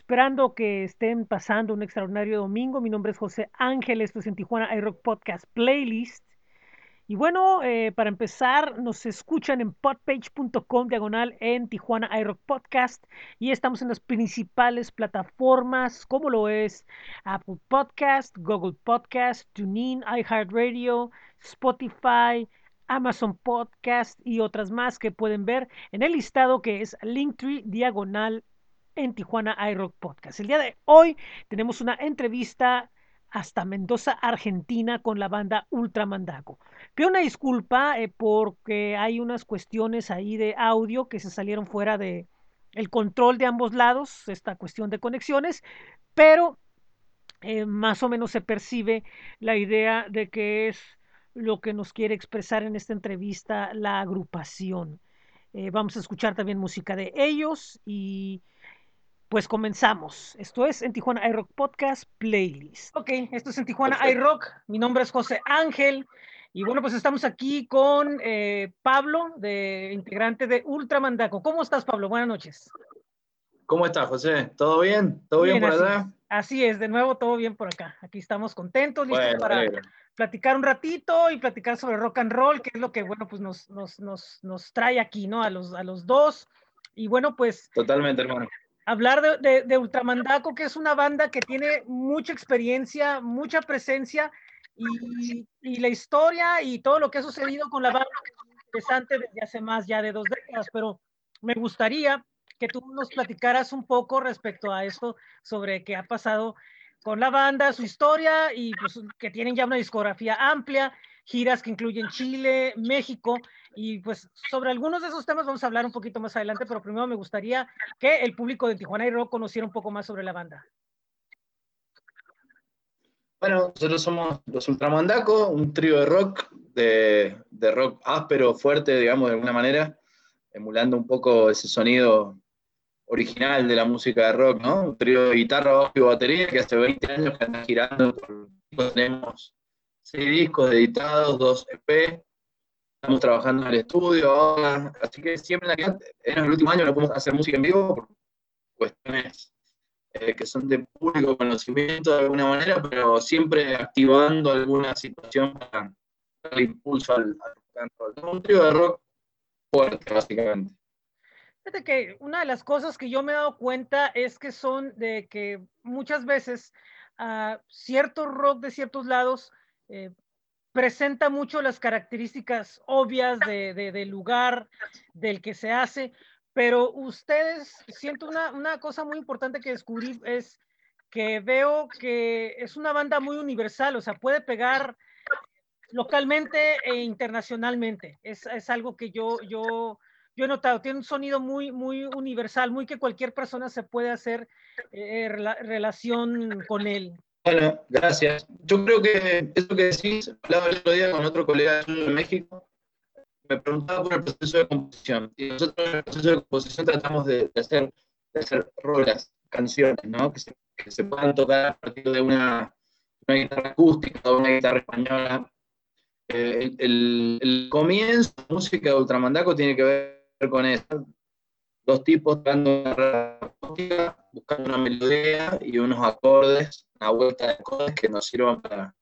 Esperando que estén pasando un extraordinario domingo. Mi nombre es José Ángel, esto es en Tijuana iRock Podcast Playlist. Y bueno, eh, para empezar, nos escuchan en podpage.com diagonal en Tijuana iRock Podcast y estamos en las principales plataformas como lo es Apple Podcast, Google Podcast, TuneIn, iHeartRadio, Spotify, Amazon Podcast y otras más que pueden ver en el listado que es Linktree diagonal en Tijuana iRock Podcast. El día de hoy tenemos una entrevista hasta Mendoza, Argentina, con la banda Ultramandaco. Pido una disculpa eh, porque hay unas cuestiones ahí de audio que se salieron fuera de el control de ambos lados, esta cuestión de conexiones, pero eh, más o menos se percibe la idea de que es lo que nos quiere expresar en esta entrevista la agrupación. Eh, vamos a escuchar también música de ellos y pues comenzamos. Esto es en Tijuana iRock Podcast Playlist. Ok, esto es en Tijuana iRock. Mi nombre es José Ángel. Y bueno, pues estamos aquí con eh, Pablo, de, integrante de Ultramandaco. ¿Cómo estás, Pablo? Buenas noches. ¿Cómo estás, José? ¿Todo bien? ¿Todo bien, por allá? Así es, de nuevo, todo bien por acá. Aquí estamos contentos, listos para platicar un ratito y platicar sobre rock and roll, que es lo que, bueno, pues nos, nos, nos, nos trae aquí, ¿no? A los, a los dos. Y bueno, pues... Totalmente, hermano hablar de, de, Ultramandaco, que es una banda que tiene mucha experiencia, mucha presencia y, y, la historia y todo lo que ha sucedido con la banda es interesante desde hace más ya de dos décadas, pero me gustaría que tú nos platicaras un poco respecto a esto, sobre qué ha pasado con la banda, su historia y pues, que tienen ya una discografía amplia giras que incluyen Chile, México, y pues sobre algunos de esos temas vamos a hablar un poquito más adelante, pero primero me gustaría que el público de Tijuana y Rock conociera un poco más sobre la banda. Bueno, nosotros somos los Ultramandaco, un trío de rock, de, de, rock áspero, fuerte, digamos, de alguna manera, emulando un poco ese sonido original de la música de rock, ¿no? Un trío de guitarra, bajo y batería que hace 20 años que anda girando. Tenemos seis discos editados, dos EP. Estamos trabajando en el estudio ahora, así que siempre en, el último año no podemos hacer música en vivo por cuestiones eh, que son de público conocimiento de alguna manera, pero siempre activando alguna situación para darle impulso al, al Un trío de rock fuerte, básicamente. Fíjate que una de las cosas que yo me he dado cuenta es que son de que muchas veces uh, cierto rock de ciertos lados eh, presenta mucho las características obvias de, del lugar del que se hace, pero ustedes, siento una, una cosa muy importante que descubrí es que veo que es una banda muy universal, o sea, puede pegar localmente e internacionalmente. Es, es algo que yo, yo, yo he notado, tiene un sonido muy, muy universal, muy que cualquier persona se puede hacer eh, relación con él. Bueno, gracias. Yo creo que eso que decís, hablaba el otro día con otro colega de México, me preguntaba por el proceso de composición. Y nosotros en el proceso de composición tratamos de, hacer, de hacer rolas, canciones, ¿no? Que se, que puedan tocar a partir de una, guitarra acústica o una guitarra española. Eh, el, comienzo de música de Ultramandaco tiene que ver con eso. Dos tipos dando una acústica, buscando una melodía y unos acordes una vuelta de cosas que nos sirvan para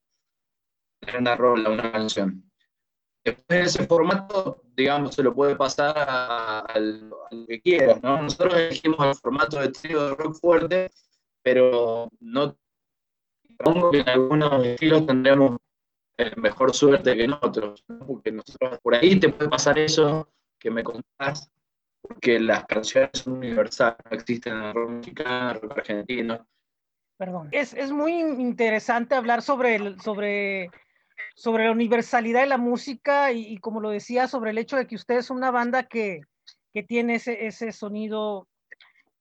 una rola, una canción. Después ese formato, digamos, se lo puede pasar a, lo que quieras, ¿no? Nosotros elegimos el formato de trío de rock fuerte, pero no supongo que en algunos estilos tendremos mejor suerte que en otros, porque nosotros por ahí te puede pasar eso que me contás, porque las canciones son universales, no existen en el rock mexicano, el rock argentino, Perdón. Es, es, muy interesante hablar sobre, el, sobre, sobre la universalidad de la música y, como lo decía, sobre el hecho de que ustedes son una banda que, que tiene ese, ese sonido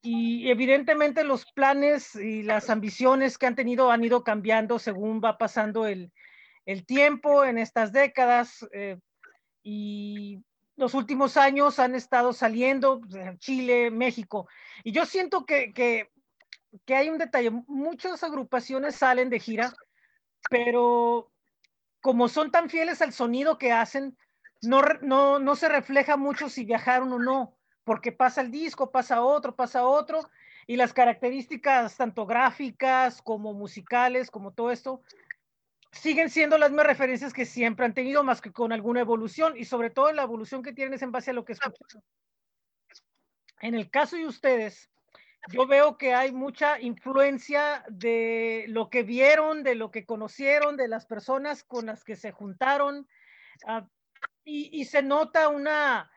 y evidentemente los planes y las ambiciones que han tenido han ido cambiando según va pasando el, el tiempo en estas décadas eh, y los últimos años han estado saliendo pues, Chile, México. Y yo siento que, que hay un detalle, muchas agrupaciones salen de gira, pero como son tan fieles al sonido que hacen, no, no, no se refleja mucho si viajaron o no, porque pasa el disco, pasa otro, pasa otro, y las características tanto gráficas como musicales, como todo esto, siguen siendo las mismas referencias que siempre han tenido, más que con alguna evolución, y sobre todo la evolución que tienen es en base a lo que escuchan. En el caso de ustedes, yo veo que hay mucha influencia de lo que vieron, de lo que conocieron, de las personas con las que se juntaron, uh, y, y, se nota una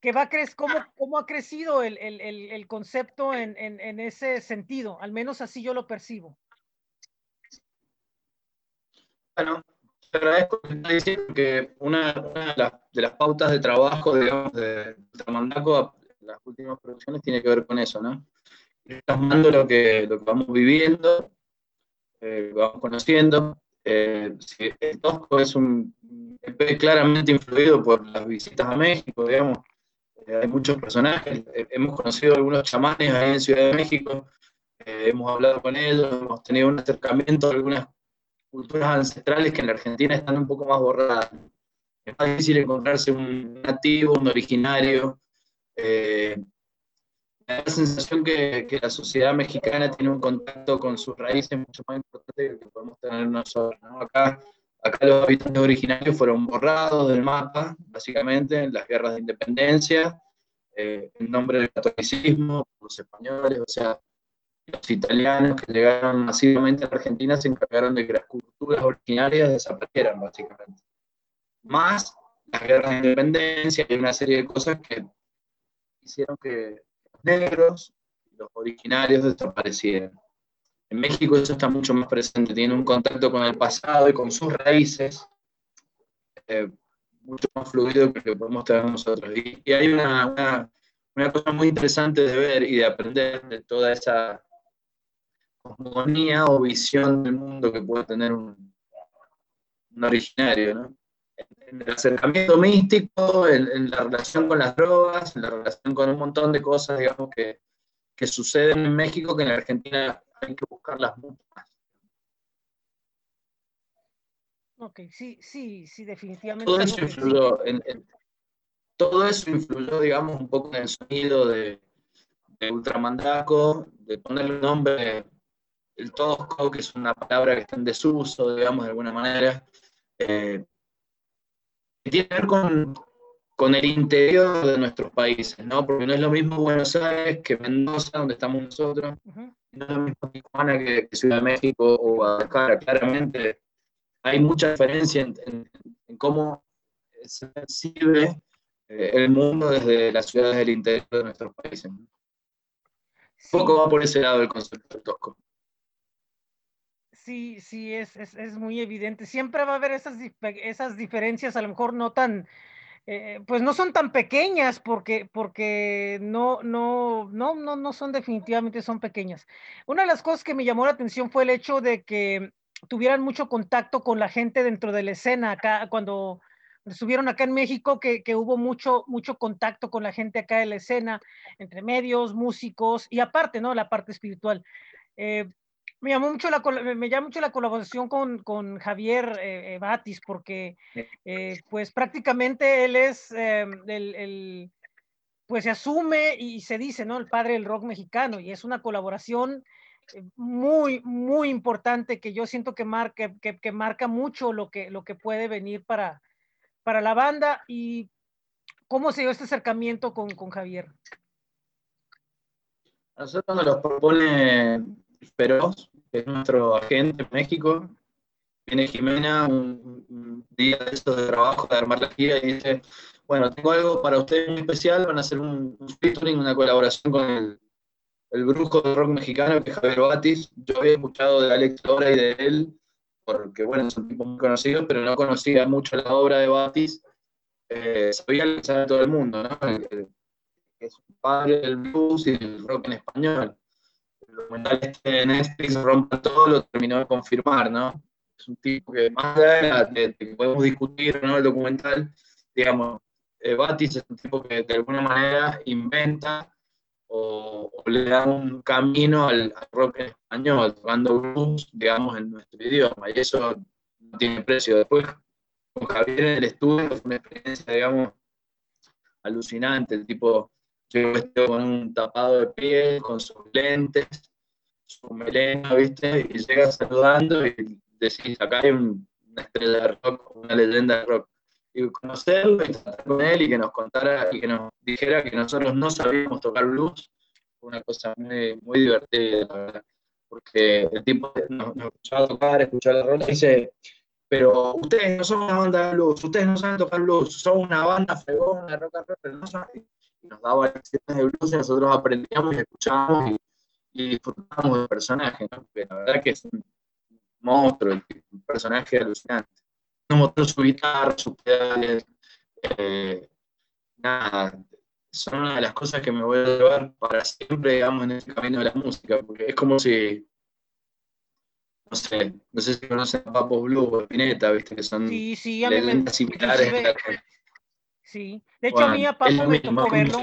que va a crecer, cómo, cómo ha crecido el, el, el concepto en, en, en, ese sentido, al menos así yo lo percibo. Bueno, te agradezco que una, una de, las, de, las, pautas de trabajo, digamos, de Tramandaco, las últimas producciones, tiene que ver con eso, ¿no? Plasmando lo lo que vamos viviendo, eh, vamos conociendo. Eh, el Tosco es un EP claramente influido por las visitas a México, digamos. Eh, hay muchos personajes, hemos conocido algunos chamanes ahí en Ciudad de México, hemos hablado con ellos, hemos tenido un acercamiento a algunas culturas ancestrales que en la Argentina están un poco más borradas. Es más difícil encontrarse un nativo, un originario. Eh, me da la sensación que, que, la sociedad mexicana tiene un contacto con sus raíces mucho más importante que que podemos tener nosotros. ¿no? Acá, acá los habitantes originarios fueron borrados del mapa, básicamente, en las guerras de independencia, eh, en nombre del catolicismo, los españoles, o sea, los italianos que llegaron masivamente a la Argentina se encargaron de que las culturas originarias desaparecieran, básicamente. Más las guerras de independencia y una serie de cosas que hicieron que los negros, los originarios, desaparecieran. En México eso está mucho más presente, tiene un contacto con el pasado y con sus raíces eh, mucho más fluido que lo podemos tener nosotros. Y, y hay una, una, una cosa muy interesante de ver y de aprender de toda esa cosmogonía o visión del mundo que puede tener un, un originario, ¿no? En el acercamiento místico, en, en, la relación con las drogas, en la relación con un montón de cosas, digamos, que, que suceden en México que en la Argentina hay que buscarlas mucho más. Ok, sí, sí, sí, definitivamente. Todo eso influyó, en, en, todo eso influyó, digamos, un poco en el sonido de, de Ultramandaco, de ponerle un nombre el tosco, que es una palabra que está en desuso, digamos, de alguna manera, eh, que tiene que ver con, con, el interior de nuestros países, ¿no? Porque no es lo mismo Buenos Aires que Mendoza, donde estamos nosotros, uh -huh. no es lo mismo Tijuana que, que, Ciudad de México o Guadalajara, claramente hay mucha diferencia en, en, en cómo se percibe eh, el mundo desde las ciudades del interior de nuestros países. Poco va por ese lado el concepto del tosco sí, sí, es, es, es, muy evidente. Siempre va a haber esas, esas diferencias, a lo mejor no tan, eh, pues no son tan pequeñas porque, porque no, no, no, no, no son definitivamente, son pequeñas. Una de las cosas que me llamó la atención fue el hecho de que tuvieran mucho contacto con la gente dentro de la escena acá, cuando estuvieron acá en México, que, que hubo mucho, mucho contacto con la gente acá de la escena, entre medios, músicos y aparte, ¿no? La parte espiritual. Eh, me llamó mucho la, me llama mucho la colaboración con, con Javier eh, Batis, porque eh, pues prácticamente él es eh, el, el, pues se asume y se dice, ¿no? El padre del rock mexicano, y es una colaboración muy, muy importante que yo siento que marca, que, que marca mucho lo que, lo que puede venir para, para la banda. ¿Y cómo se dio este acercamiento con, con Javier? A nosotros nos lo propone Feroz, que es nuestro agente en México. Viene Jimena un, día de estos de trabajo de armar la gira y dice, bueno, tengo algo para ustedes muy especial, van a hacer un, un featuring, una colaboración con el, el brujo del rock mexicano, que es Javier Batis. Yo había escuchado de Alex Lora y de él, porque bueno, son tipos muy conocidos, pero no conocía mucho la obra de Batis. Eh, sabía que sabe todo el mundo, ¿no? Que es un padre del blues y del rock en español documental este de Netflix rompa todo lo terminó de confirmar, ¿no? Es un tipo que más allá de, que podemos discutir ¿no? el documental, digamos, eh, Batis es un tipo que de alguna manera inventa o, le da un camino al, rock en español, tocando blues, digamos, en nuestro idioma, y eso no tiene precio. Después, con Javier en el estudio fue una experiencia, digamos, alucinante, el tipo con un tapado de piel, con sus lentes, su melena, ¿viste? Y llega saludando y decís, acá hay una estrella de rock, una leyenda de rock. Y conocerlo y estar con él y que nos contara y que nos dijera que nosotros no sabíamos tocar blues, fue una cosa muy, divertida, la verdad. Porque el tipo nos, nos escuchaba tocar, escuchaba la rola y dice, pero ustedes no son una banda de blues, ustedes no saben tocar blues, son una banda fregona rock and roll, pero no saben. Y nos daba lecciones de blues y nosotros aprendíamos y escuchábamos y, y disfrutábamos del personaje, ¿no? Porque la verdad que es un monstruo, un personaje alucinante. Nos mostró su guitarra, sus pedales, eh, nada, son una de las cosas que me voy a llevar para siempre, digamos, en ese camino de la música, porque es como si no sé, no sé si conocen a Papo Blue o Spinetta, viste, que son Sí, sí, similares. inclusive- Sí, de hecho a Bueno, mí a Papo me tocó verlo.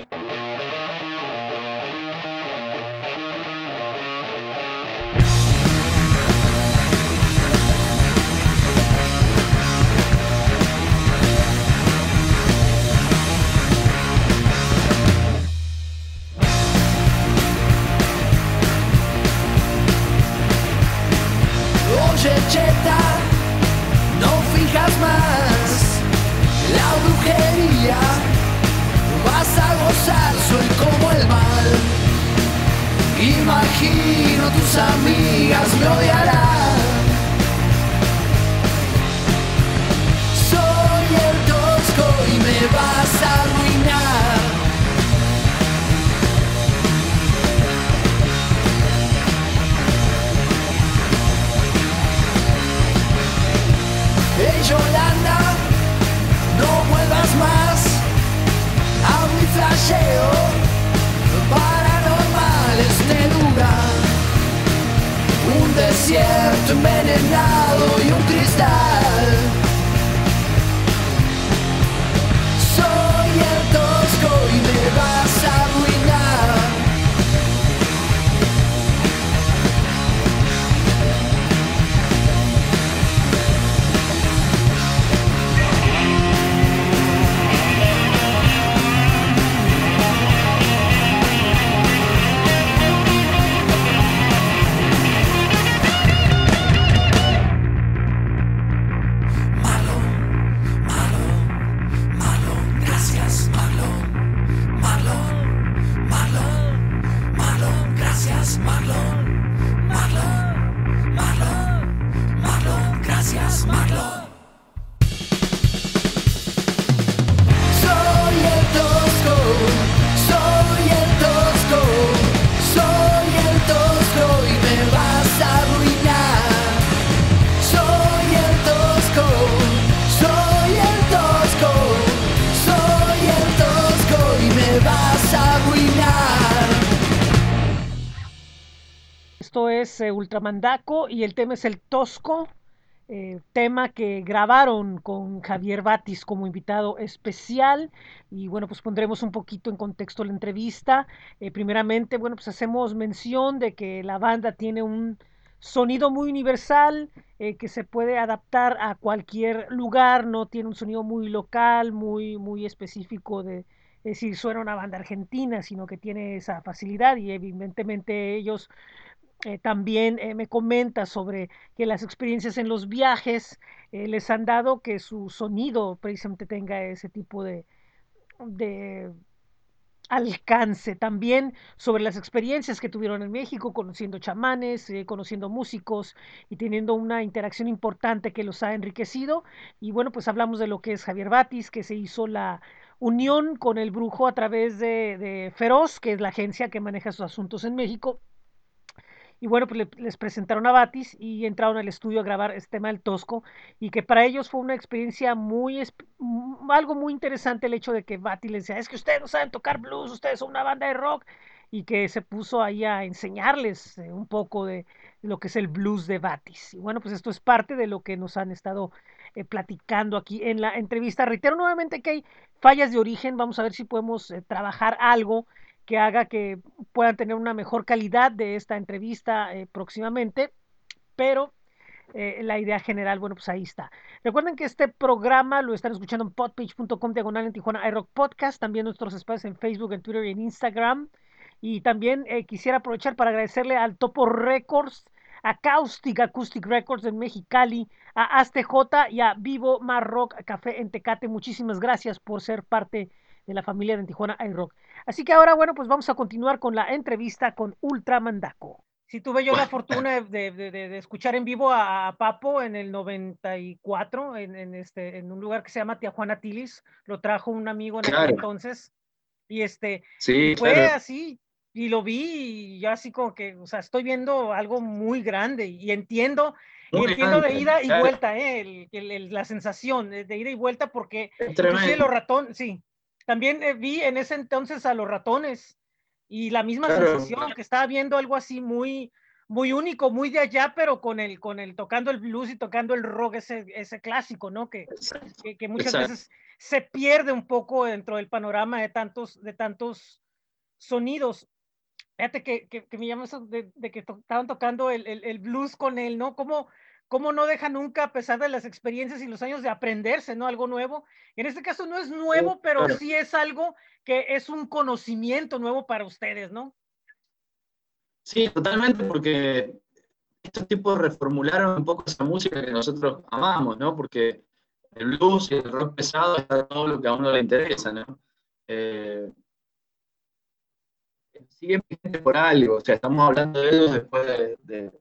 Es Ultramandaco y el tema es el Tosco, eh, tema que grabaron con Javier Batis como invitado especial. Y bueno, pues pondremos un poquito en contexto la entrevista. Eh, primeramente, bueno, pues hacemos mención de que la banda tiene un sonido muy universal eh, que se puede adaptar a cualquier lugar, no tiene un sonido muy local, muy, muy específico de, es decir, suena una banda argentina, sino que tiene esa facilidad y evidentemente ellos eh, también eh, me comenta sobre que las experiencias en los viajes eh, les han dado que su sonido precisamente tenga ese tipo de, de alcance. También sobre las experiencias que tuvieron en México, conociendo chamanes, conociendo músicos y teniendo una interacción importante que los ha enriquecido. Y bueno, pues hablamos de lo que es Javier Batis, que se hizo la unión con el brujo a través de, de Feroz, que es la agencia que maneja sus asuntos en México. Y bueno, pues le- les presentaron a Batis y entraron al estudio a grabar este tema del Tosco y que para ellos fue una experiencia muy, esp- mm, algo muy interesante el hecho de que Batis les decía, es que ustedes no saben tocar blues, ustedes son una banda de rock y que se puso ahí a enseñarles eh, un poco de lo que es el blues de Batis. Y bueno, pues esto es parte de lo que nos han estado eh, platicando aquí en la entrevista. Reitero nuevamente que hay fallas de origen, vamos a ver si podemos eh, trabajar algo que haga que puedan tener una mejor calidad de esta entrevista eh, próximamente, pero eh, la idea general, bueno, pues ahí está. Recuerden que este programa lo están escuchando en podpage.com diagonal en Tijuana iRock Podcast, también nuestros espacios en Facebook, en Twitter y en Instagram. Y también eh, quisiera aprovechar para agradecerle al Topo Records, a Caustic Acoustic Records en Mexicali, a ASTJ y a Vivo Mar Rock Café en Tecate. Muchísimas gracias por ser parte de la familia de Tijuana iRock. Así que ahora, bueno, pues vamos a continuar con la entrevista con Ultra Mandaco. Sí, tuve yo la fortuna de, de, de, escuchar en vivo a, Papo en el 94, en, en, este, en un lugar que se llama Tijuana Tilis. Lo trajo un amigo en claro. entonces. Y este, sí, fue claro. así, y lo vi y yo así como que, o sea, estoy viendo algo muy grande y entiendo, muy y entiendo grande, de ida claro. y vuelta, ¿eh? El, el, el, la sensación de ida y vuelta porque los ratones, sí, también eh, vi en ese entonces a los ratones y la misma claro. sensación que estaba viendo algo así muy muy único, muy de allá, pero con el, con el tocando el blues y tocando el rock, ese, ese clásico, ¿no? Que, que, que, muchas Exacto. veces se pierde un poco dentro del panorama de tantos, de tantos sonidos. Fíjate que, que, que me llama eso de, de que to estaban tocando el, el, el, blues con él, ¿no? ¿Cómo, ¿Cómo no deja nunca, a pesar de las experiencias y los años, de aprenderse, ¿no? Algo nuevo. En este caso no es nuevo, pero sí es algo que es un conocimiento nuevo para ustedes, ¿no? Sí, totalmente, porque estos tipos reformularon un poco esa música que nosotros amamos, ¿no? Porque el blues y el rock pesado está todo lo que a uno le interesa, ¿no? Eh, siguen por algo, o sea, estamos hablando de ellos después de, de,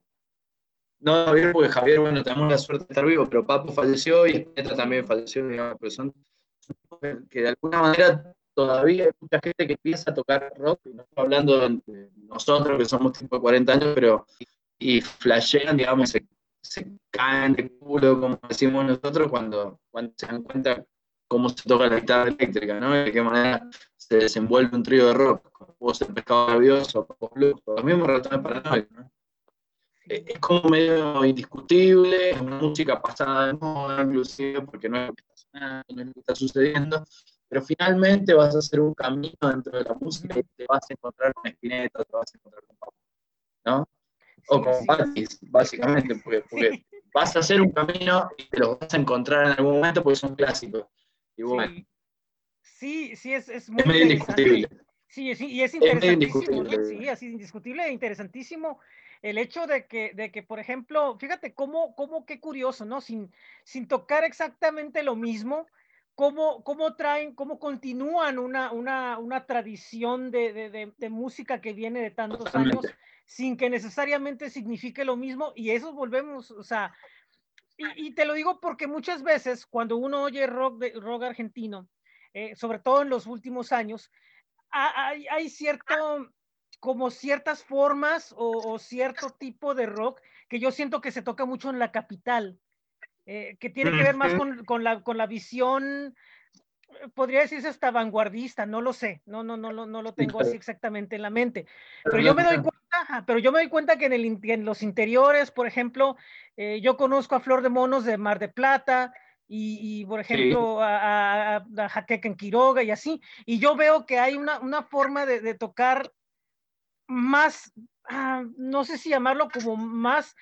No Javier, porque Javier, bueno, tenemos la suerte de estar vivo, pero Papo falleció y Petra también falleció, digamos, pero son que de alguna manera todavía hay mucha gente que empieza a tocar rock, no estoy hablando de nosotros que somos tipo de 40 años, pero y flashean, digamos, se, caen de culo, como decimos nosotros, cuando, cuando se dan cuenta cómo se toca la guitarra eléctrica, ¿no? De qué manera se desenvuelve un trío de rock, como puede ser Pescado Rabioso, Papo Blues, los mismos ratones paranoicos, ¿no? Es como medio indiscutible, es una música pasada de moda, inclusive, porque no es lo que está sonando, no es lo que está sucediendo, pero finalmente vas a hacer un camino dentro de la música y te vas a encontrar con Spinetta, te vas a encontrar con Papo, ¿no? O con Patis, básicamente, porque, porque vas a hacer un camino y te los vas a encontrar en algún momento porque son clásicos. Y bueno, sí, sí, es, es muy es medio indiscutible. Sí, sí, y es interesantísimo, ¿no? sí, así indiscutible e interesantísimo el hecho de que, de que, por ejemplo, fíjate cómo, cómo qué curioso, ¿no? Sin, sin tocar exactamente lo mismo, cómo, cómo traen, cómo continúan una, una, una tradición de, de, de, de, música que viene de tantos Totalmente. años, sin que necesariamente signifique lo mismo, y eso volvemos, o sea, y, y te lo digo porque muchas veces cuando uno oye rock, rock argentino, eh, sobre todo en los últimos años, hay, hay cierto como ciertas formas o, o, cierto tipo de rock que yo siento que se toca mucho en la capital, eh, que tiene que ver más con, con, la, con la visión, podría decirse hasta vanguardista, no lo sé, no, no, no, no, no lo tengo así exactamente en la mente, pero yo me doy cuenta, pero yo me doy cuenta que en, el, en los interiores, por ejemplo, eh, yo conozco a Flor de Monos de Mar de Plata, y, y, por ejemplo sí. a, a, a Jaqueca en Quiroga y así, y yo veo que hay una, una forma de, de tocar más, ah, no sé si llamarlo como más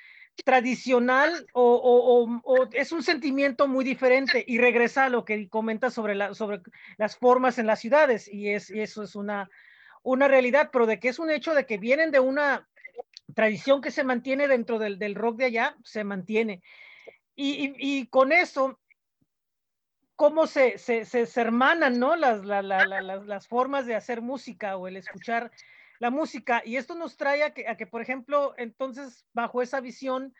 tradicional o, es un sentimiento muy diferente y regresa a lo que comenta sobre, la, sobre las formas en las ciudades y, es, eso es una, una realidad, pero de que es un hecho de que vienen de una tradición que se mantiene dentro del, del rock de allá, se mantiene. Y, y, con eso, cómo se, se, se, hermanan ¿no? las, la, la, las, las formas de hacer música o el escuchar la música. Y esto nos trae a que, por ejemplo, entonces, bajo esa visión,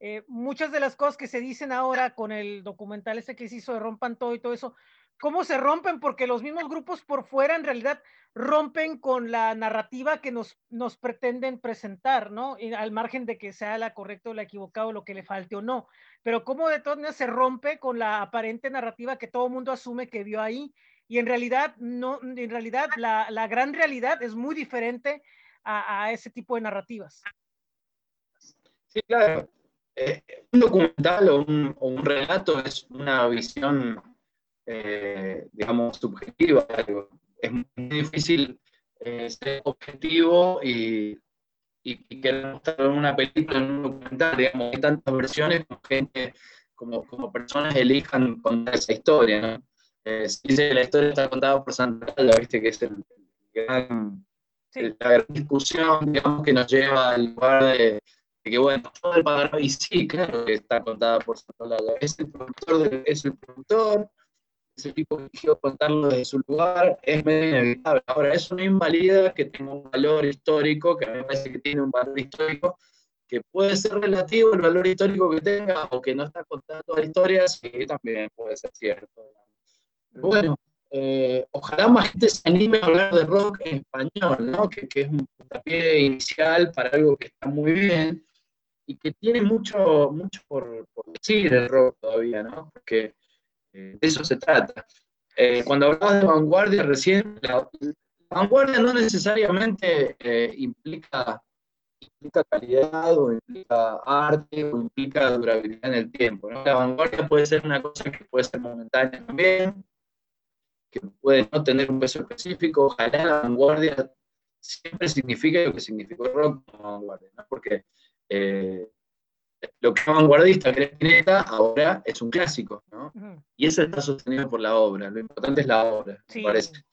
eh, muchas de las cosas que se dicen ahora con el documental ese que se hizo de Rompan Todo y todo eso, ¿cómo se rompen? Porque los mismos grupos por fuera en realidad rompen con la narrativa que nos, nos pretenden presentar, ¿no? Al margen de que sea la correcta o la equivocada o lo que le falte o no. Pero cómo de todas maneras se rompe con la aparente narrativa que todo mundo asume que vio ahí y en realidad, no, en realidad la, la gran realidad es muy diferente a, a, ese tipo de narrativas. Sí, claro. Eh, un documental o un, relato es una visión, eh, digamos, subjetiva. Es muy difícil eh, ser objetivo y, y, estar en una película, en un documental, digamos, hay tantas versiones como gente, como, como personas elijan contar esa historia, ¿no? Eh, dice que la historia está contada por Santa viste que es el, gran, Sí. la gran discusión, digamos, que nos lleva al lugar de, de que, bueno, todo el panorama, y sí, claro que está contada por Santa Santana, es el productor, de- es el productor, es el tipo que eligió contarlo desde su lugar, es medio inevitable. Ahora, eso no invalida que tenga un valor histórico, que a mí me parece que tiene un valor histórico, que puede ser relativo el valor histórico que tenga, o que no está contada toda la historia, sí, también puede ser cierto. Bueno, eh, ojalá más gente se anime a hablar de rock en español, ¿no? Que, es un puntapié inicial para algo que está muy bien y que tiene mucho, mucho por, decir el rock todavía, ¿no? Porque eh, de eso se trata. Eh, cuando hablabas de vanguardia recién, la, vanguardia no necesariamente eh, implica, calidad o implica arte o implica durabilidad en el tiempo. La vanguardia puede ser una cosa que puede ser momentánea también, que puede no tener un peso específico. Ojalá la vanguardia siempre signifique lo que significó el rock como vanguardia, ¿no? porque eh, lo que es vanguardista, que Spinetta, ahora es un clásico, ¿no? Y eso está sostenido por la obra. Lo importante es la obra, Sí. me parece.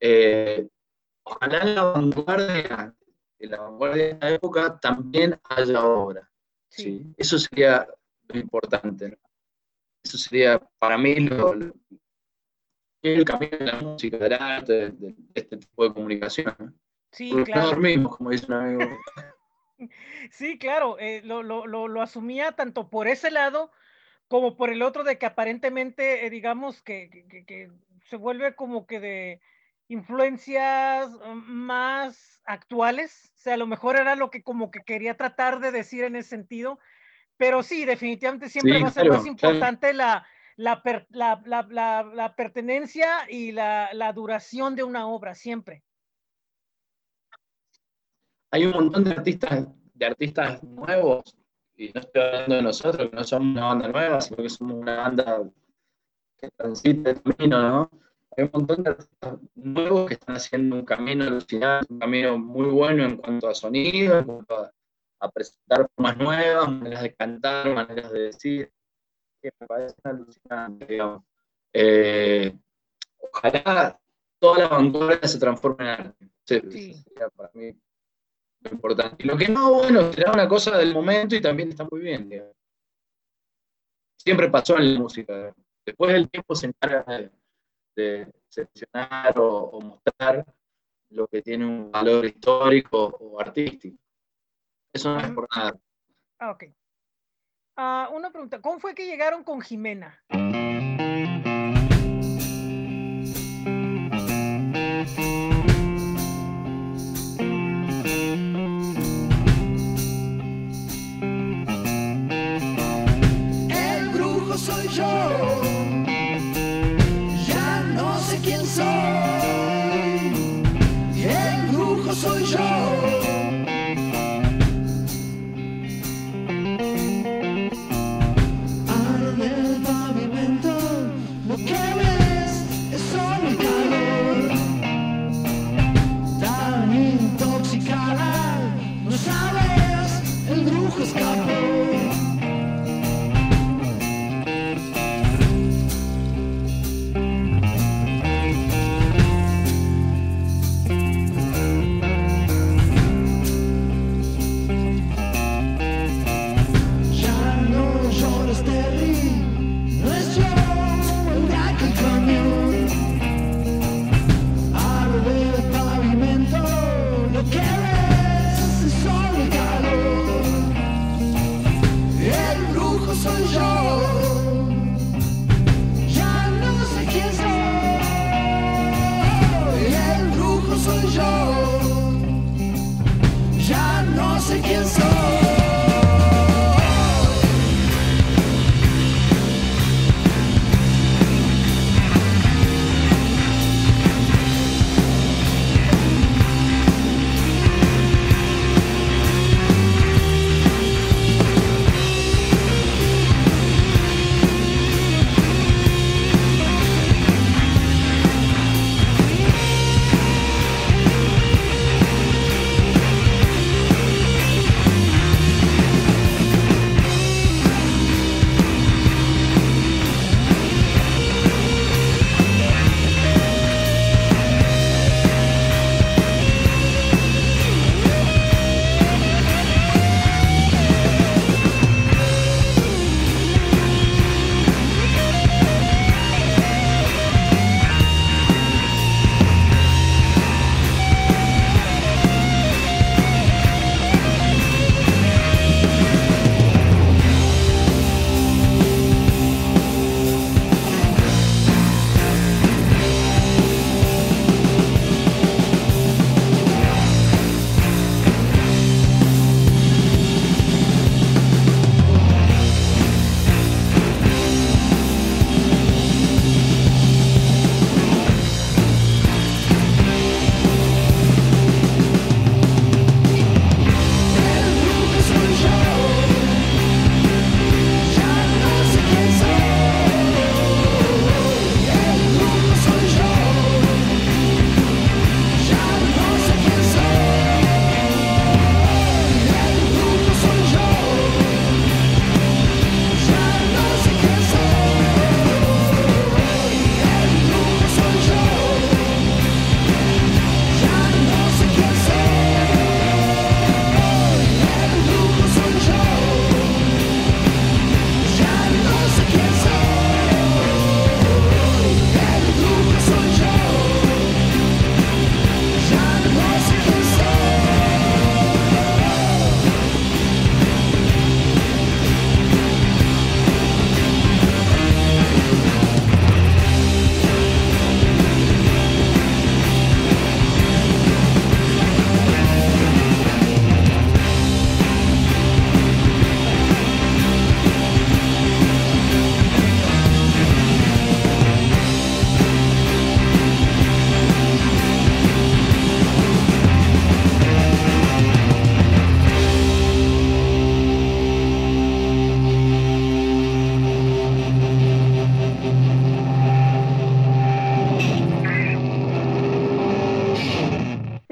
Eh, ojalá la vanguardia, en la vanguardia de esta época también haya obra. Sí. ¿sí? Eso sería lo importante. ¿no? Eso sería para mí lo, el camino de la música, del arte, de, de este tipo de comunicación. ¿no? Sí, Porque no claro. dormimos, como dice un amigo. Sí, claro, eh, lo, lo, lo, lo asumía tanto por ese lado como por el otro de que aparentemente, eh, digamos, que, que- se vuelve como que de influencias mm, más actuales, o sea, a lo mejor era lo que como que quería tratar de decir en ese sentido, pero sí, definitivamente siempre Sí, va a ser claro, más claro. importante la, la, per- la, la- la- pertenencia y la, la duración de una obra, siempre. hay un montón de artistas, de artistas nuevos, y no estoy hablando de nosotros, que no somos una banda nueva, sino que somos una banda que transita el camino, ¿no? Hay un montón de artistas nuevos que están haciendo un camino alucinante, un camino muy bueno en cuanto a sonido, en cuanto a, a presentar formas nuevas, maneras de cantar, maneras de decir, que me parece alucinante, digamos. Eh, ojalá toda la vanguardia se transforme en arte. Sí, Sí. para mí lo importante. Y lo que no, bueno, será una cosa del momento y también está muy bien. digamos. Siempre pasó en la música. Después el tiempo se encarga de, de seleccionar o, o mostrar lo que tiene un valor histórico o artístico. Eso no es por nada. Ah, ok. Ah, una pregunta, ¿cómo fue que llegaron con Jimena?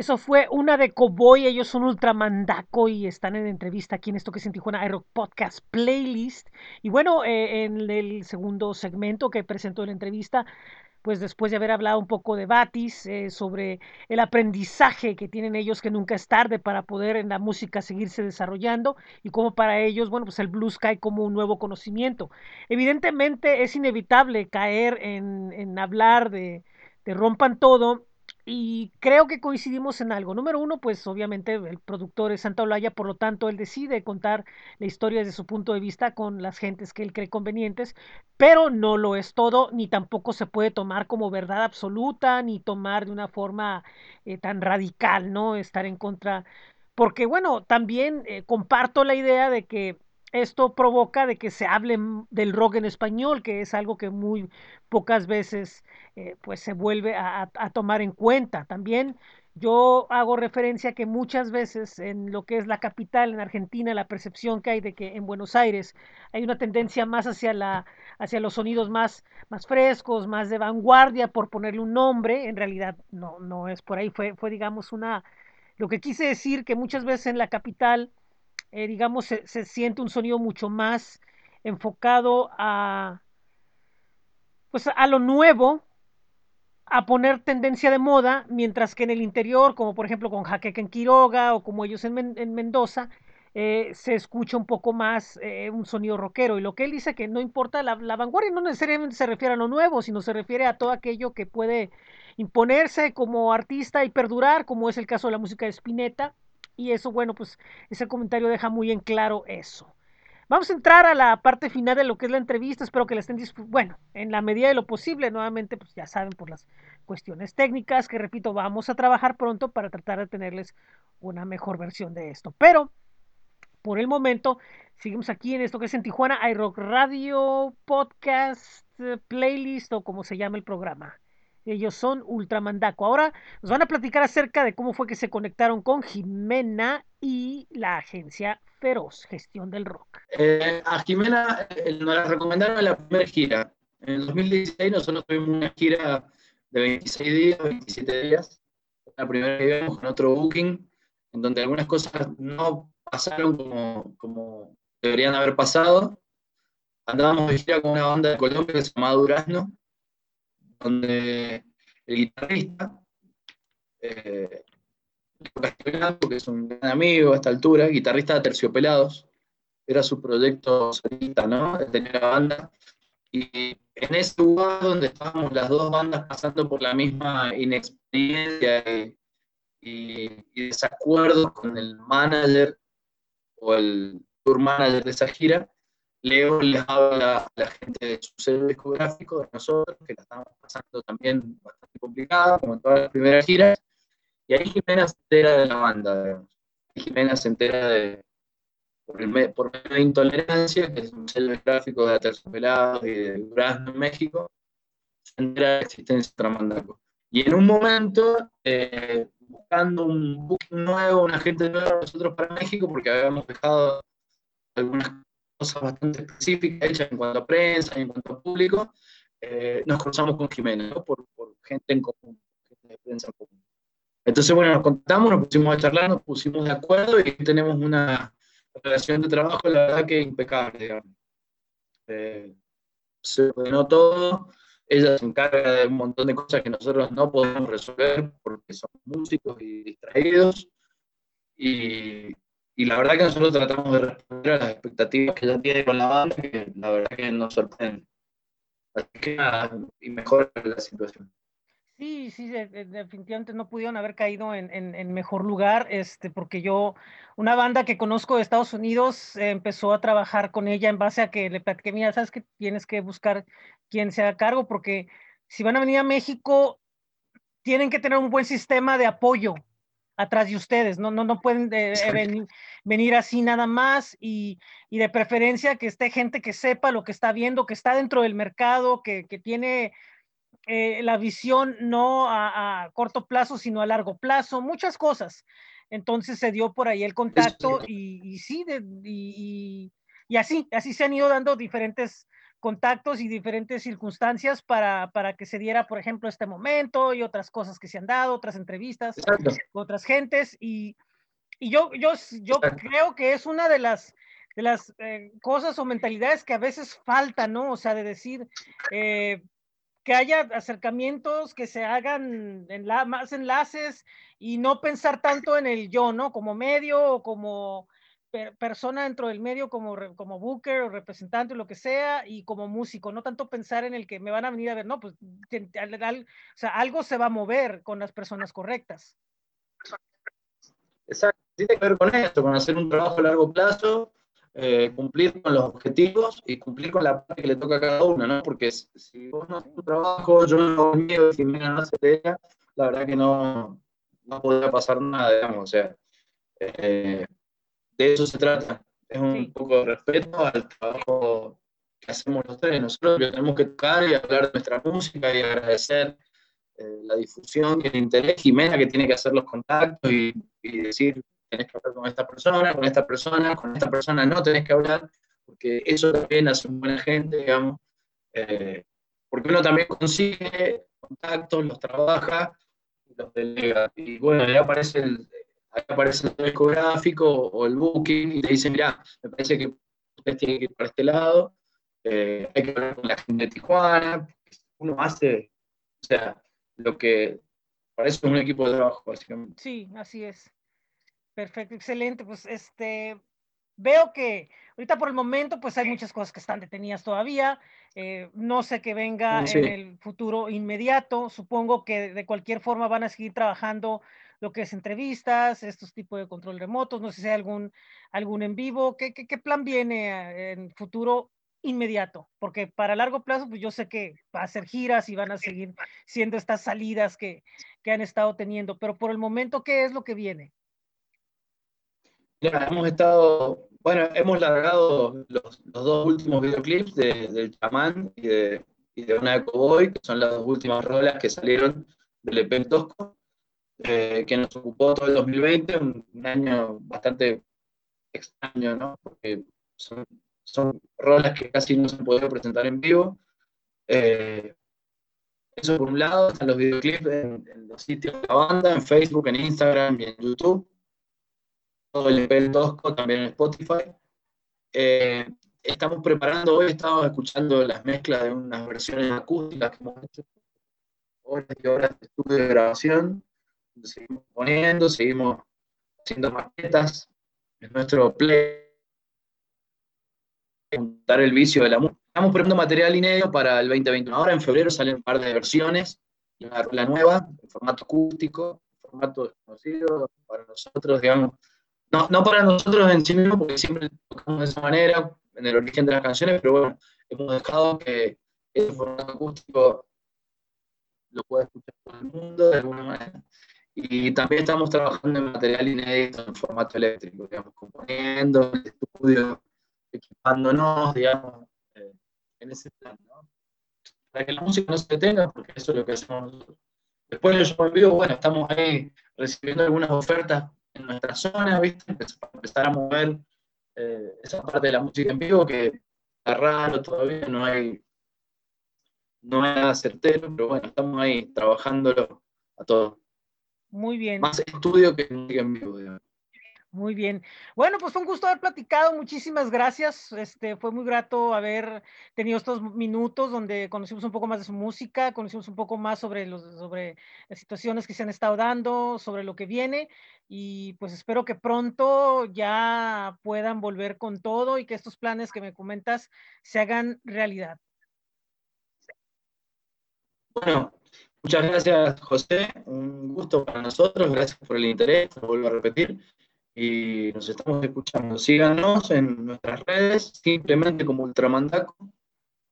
Eso fue una de Cowboy. Ellos son ultramandaco y están en entrevista aquí en esto que es en Tijuana iRock Podcast Playlist. Y bueno, eh, en el segundo segmento que presentó la entrevista, pues después de haber hablado un poco de Batis, eh, sobre el aprendizaje que tienen ellos, que nunca es tarde para poder en la música seguirse desarrollando y como para ellos, bueno, pues el blues cae como un nuevo conocimiento. Evidentemente es inevitable caer en, en hablar de, de rompan todo y creo que coincidimos en algo. Número uno, pues obviamente el productor es Santa Olaya, por lo tanto él decide contar la historia desde su punto de vista con las gentes que él cree convenientes, pero no lo es todo, ni tampoco se puede tomar como verdad absoluta, ni tomar de una forma eh, tan radical, ¿no? Estar en contra, porque bueno, también eh, comparto la idea de que esto provoca de que se hable del rock en español, que es algo que muy pocas veces eh, pues se vuelve a, a, tomar en cuenta. También yo hago referencia que muchas veces en lo que es la capital, en Argentina, la percepción que hay de que en Buenos Aires hay una tendencia más hacia, la, hacia los sonidos más, más frescos, más de vanguardia, por ponerle un nombre, en realidad no, no es por ahí, fue, fue digamos una... Lo que quise decir que muchas veces en la capital eh, digamos, se, se, siente un sonido mucho más enfocado a, pues, a lo nuevo, a poner tendencia de moda, mientras que en el interior, como por ejemplo con Jaqueca en Quiroga o como ellos en, en Mendoza, eh, se escucha un poco más eh, un sonido rockero. Y lo que él dice que no importa la, la, vanguardia, no necesariamente se refiere a lo nuevo, sino se refiere a todo aquello que puede imponerse como artista y perdurar, como es el caso de la música de Spinetta y eso, bueno, pues ese comentario deja muy en claro eso. Vamos a entrar a la parte final de lo que es la entrevista. Espero que la estén bueno, en la medida de lo posible. Nuevamente, pues ya saben por las cuestiones técnicas que repito, vamos a trabajar pronto para tratar de tenerles una mejor versión de esto. Pero por el momento, seguimos aquí en esto que es en Tijuana iRock Radio Podcast Playlist o como se llama el programa. Ellos son Ultramandaco. Ahora nos van a platicar acerca de cómo fue que se conectaron con Jimena y la agencia Feroz, Gestión del Rock. Eh, a Jimena eh, nos la recomendaron en la primera gira. En el 2016 nosotros tuvimos una gira de 26 días, 27 días. La primera que íbamos con otro booking, en donde algunas cosas no pasaron como, como deberían haber pasado. Andábamos de gira con una banda de Colombia que se llamaba Durazno, donde el guitarrista, eh, que es un gran amigo a esta altura, guitarrista de Terciopelados, era su proyecto solista, ¿no? De tener la banda. Y en ese lugar donde estábamos las dos bandas pasando por la misma inexperiencia y, y, y con el manager o el tour manager de esa gira, Leo les habla a la gente de su sello discográfico, de nosotros, que la estamos pasando también bastante complicada, como en todas las primeras giras, y ahí Jimena se entera de la banda, digamos. Jimena se entera de, por, medio de Intolerancia, que es un sello discográfico de Aterciopelados y de Durazno México, se entera de la existencia de Tramandaco. Y en un momento, eh, buscando un book nuevo, una gente nueva nosotros para México, porque habíamos dejado algunas cosas bastante específicas hechas en cuanto a prensa en cuanto a público, eh, nos cruzamos con Jimena, ¿no? por, por, gente en común, gente de prensa en común. Entonces, bueno, nos contamos, nos pusimos a charlar, nos pusimos de acuerdo y tenemos una relación de trabajo, la verdad que impecable, digamos. Eh, se ordenó todo, ella se encarga de un montón de cosas que nosotros no podemos resolver porque somos músicos y distraídos. Y, y la verdad que nosotros tratamos de responder a las expectativas que ella tiene con la banda, que la verdad que nos sorprende. Así que nada, y mejora la situación. Sí, sí, definitivamente no pudieron haber caído en, en, en, mejor lugar, este, porque yo, una banda que conozco de Estados Unidos, eh, empezó a trabajar con ella en base a que le platiqué, mira, sabes que tienes que buscar quien se haga cargo, porque si van a venir a México, tienen que tener un buen sistema de apoyo atrás de ustedes, no, no, no pueden de, sí. venir, venir, así nada más y, y, de preferencia que esté gente que sepa lo que está viendo, que está dentro del mercado, que, que tiene eh, la visión no a, a, corto plazo, sino a largo plazo, muchas cosas. Entonces se dio por ahí el contacto y, y, sí, de, y, y, así, así se han ido dando diferentes contactos y diferentes circunstancias para, para que se diera, por ejemplo, este momento y otras cosas que se han dado, otras entrevistas Exacto. con otras gentes. Y, y yo, yo, yo creo que es una de las, de las eh, cosas o mentalidades que a veces falta, ¿no? O sea, de decir eh, que haya acercamientos, que se hagan enla- más enlaces y no pensar tanto en el yo, ¿no? Como medio o como per- persona dentro del medio, como, como booker o representante o lo que sea, y como músico, no tanto pensar en el que me van a venir a ver, no, pues al- al- o sea, algo se va a mover con las personas correctas. Exacto, tiene que ver con esto, con hacer un trabajo a largo plazo, eh, cumplir con los objetivos y cumplir con la parte que le toca a cada uno, ¿no? Porque si, si vos no haces tu trabajo, yo no hago mío, y Jimena no hace ella, la verdad que no, no podría pasar nada, digamos, o sea, eh, de eso se trata. Es un Sí. poco de respeto al trabajo que hacemos los tres. Nosotros tenemos que tocar y hablar de nuestra música y agradecer eh, la difusión y el interés. Jimena que tiene que hacer los contactos y, y decir, tenés que hablar con esta persona, con esta persona, con esta persona no tenés que hablar, porque eso también hace buena gente, digamos. Eh, porque uno también consigue contactos, los trabaja, los delega. Y bueno, ahí aparece el, aparece el discográfico o el booking y te dicen, mira, me parece que ustedes tienen que ir para este lado, eh, hay que hablar con la gente de Tijuana, uno hace, o sea, lo que, es un equipo de trabajo, básicamente. Sí, así es. Perfecto, excelente. Pues este, veo que ahorita por el momento, pues hay muchas cosas que están detenidas todavía. eh, no sé qué venga Sí. en el futuro inmediato. Supongo que de cualquier forma van a seguir trabajando lo que es entrevistas, estos tipos de control remotos. No sé si hay algún, algún en vivo. ¿Qué, qué, plan viene eh, en futuro inmediato? Porque para largo plazo, pues yo sé que va a ser giras y van a seguir siendo estas salidas que, que han estado teniendo. Pero por el momento, ¿qué es lo que viene? Hemos estado, bueno, hemos largado los, dos últimos videoclips de, del chamán y de, y de una de Cowboy, que son las dos últimas rolas que salieron del EP Tosco, eh, que nos ocupó todo el 2020, un, un año bastante extraño, ¿no? Porque son, son rolas que casi no se han podido presentar en vivo. Eh, eso por un lado, están los videoclips en, en los sitios de la banda, en Facebook, en Instagram y en YouTube todo el EP Tosco, también en Spotify. Eh, estamos preparando, hoy estamos escuchando las mezclas de unas versiones acústicas que hemos hecho, horas y horas de estudio de grabación, seguimos poniendo, seguimos haciendo maquetas, es nuestro play, juntar el vicio de la música. Estamos preparando material inédito para el 2021. Ahora en febrero salen un par de versiones, una rola nueva, en formato acústico, en formato desconocido para nosotros, digamos, no, no para nosotros en sí mismos, porque siempre tocamos de esa manera, en el origen de las canciones, pero bueno, hemos dejado que ese formato acústico lo pueda escuchar todo el mundo de alguna manera. Y también estamos trabajando en material inédito en formato eléctrico, digamos, componiendo en el estudio, equipándonos, digamos, eh, en ese plan, ¿no? Para que la música no se detenga, porque eso es lo que hacemos nosotros. Después del show en vivo, bueno, estamos ahí recibiendo algunas ofertas en nuestra zona, ¿viste? Para empezar a mover eh, esa parte de la música en vivo que está raro todavía, no hay, no hay nada certero, pero bueno, estamos ahí trabajándolo a todo. Muy bien. Más estudio que en vivo, digamos. Muy bien. Bueno, pues fue un gusto haber platicado. Muchísimas gracias. Este fue muy grato haber tenido estos minutos donde conocimos un poco más de su música, conocimos un poco más sobre los sobre las situaciones que se han estado dando, sobre lo que viene y pues espero que pronto ya puedan volver con todo y que estos planes que me comentas se hagan realidad. Bueno, muchas gracias, José. Un gusto para nosotros. Gracias por el interés, lo vuelvo a repetir. Y nos estamos escuchando. Síganos en nuestras redes, simplemente como Ultramandaco,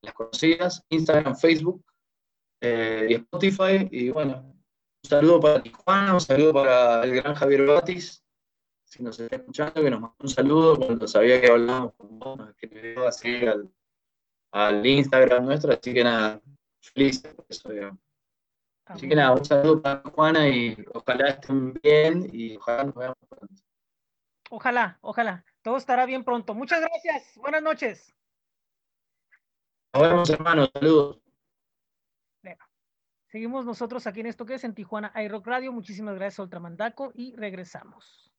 las conocidas, Instagram, Facebook eh, y Spotify. Y bueno, un saludo para Tijuana, un saludo para el gran Javier Batis, si nos está escuchando, que nos mandó un saludo cuando sabía que hablábamos con vos, nos escribió así al, al Instagram nuestro, así que nada, felices por eso, digamos. Así que nada, un saludo para Juana y ojalá estén bien y ojalá nos veamos pronto. Ojalá, ojalá. Todo estará bien pronto. Muchas gracias. Buenas noches. Nos vemos, hermanos. Saludos. Seguimos nosotros aquí en esto que es en Tijuana iRock Radio. Muchísimas gracias, Ultramandaco, y regresamos.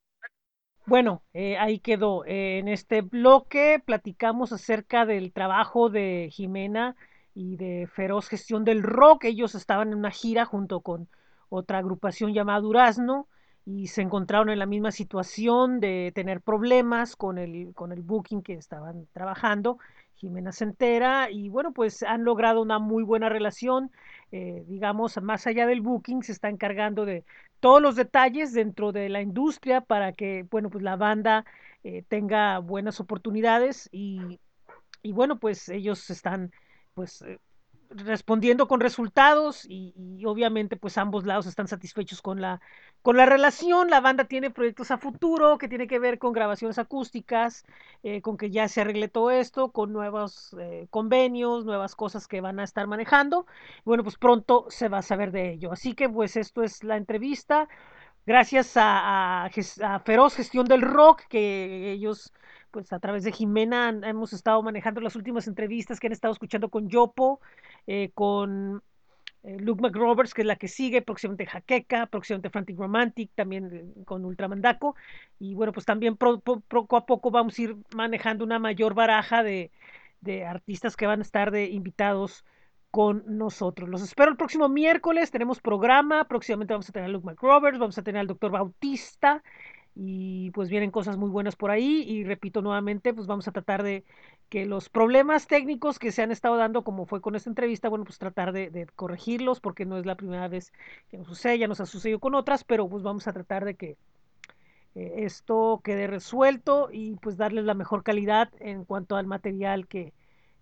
Bueno, eh, ahí quedó. Eh, en este bloque platicamos acerca del trabajo de Jimena y de Feroz Gestión del Rock. Ellos estaban en una gira junto con otra agrupación llamada Durazno y se encontraron en la misma situación de tener problemas con el, con el booking que estaban trabajando. Jimena se entera y bueno, pues han logrado una muy buena relación. Eh, digamos, más allá del booking, se está encargando de todos los detalles dentro de la industria para que, bueno, pues la banda eh, tenga buenas oportunidades y, y, bueno, pues ellos están, pues, eh, respondiendo con resultados y, obviamente pues ambos lados están satisfechos con la, con la relación. La banda tiene proyectos a futuro que tiene que ver con grabaciones acústicas, eh, con que ya se arregle todo esto, con nuevos eh, convenios, nuevas cosas que van a estar manejando. Bueno, pues pronto se va a saber de ello. Así que pues esto es la entrevista. Gracias a, Feroz Gestión del Rock, que ellos pues a través de Jimena hemos estado manejando las últimas entrevistas que han estado escuchando con Yopo, eh, con eh, Luke McRoberts, que es la que sigue, próximamente Jaqueca, próximamente Frantic Romantic, también eh, con Ultramandaco. Y bueno, pues también pro, poco a poco vamos a ir manejando una mayor baraja de, de artistas que van a estar de invitados con nosotros. Los espero el próximo miércoles, tenemos programa, próximamente vamos a tener a Luke McRoberts, vamos a tener al doctor Bautista, y pues vienen cosas muy buenas por ahí. Y repito nuevamente pues vamos a tratar de que los problemas técnicos que se han estado dando como fue con esta entrevista bueno pues tratar de, corregirlos porque no es la primera vez que nos sucede ya nos ha sucedido con otras pero pues vamos a tratar de que eh, esto quede resuelto y pues darles la mejor calidad en cuanto al material que,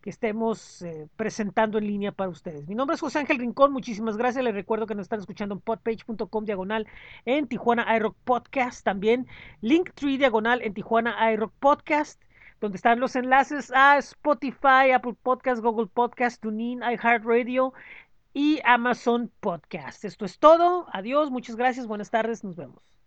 que estemos eh, presentando en línea para ustedes. Mi nombre es José Ángel Rincón, muchísimas gracias. Les recuerdo que nos están escuchando en podpage.com diagonal en Tijuana iRock Podcast, también Linktree diagonal en Tijuana iRock Podcast, donde están los enlaces a Spotify, Apple Podcast, Google Podcast, TuneIn, iHeartRadio y Amazon Podcast. Esto es todo. Adiós, muchas gracias, buenas tardes, nos vemos.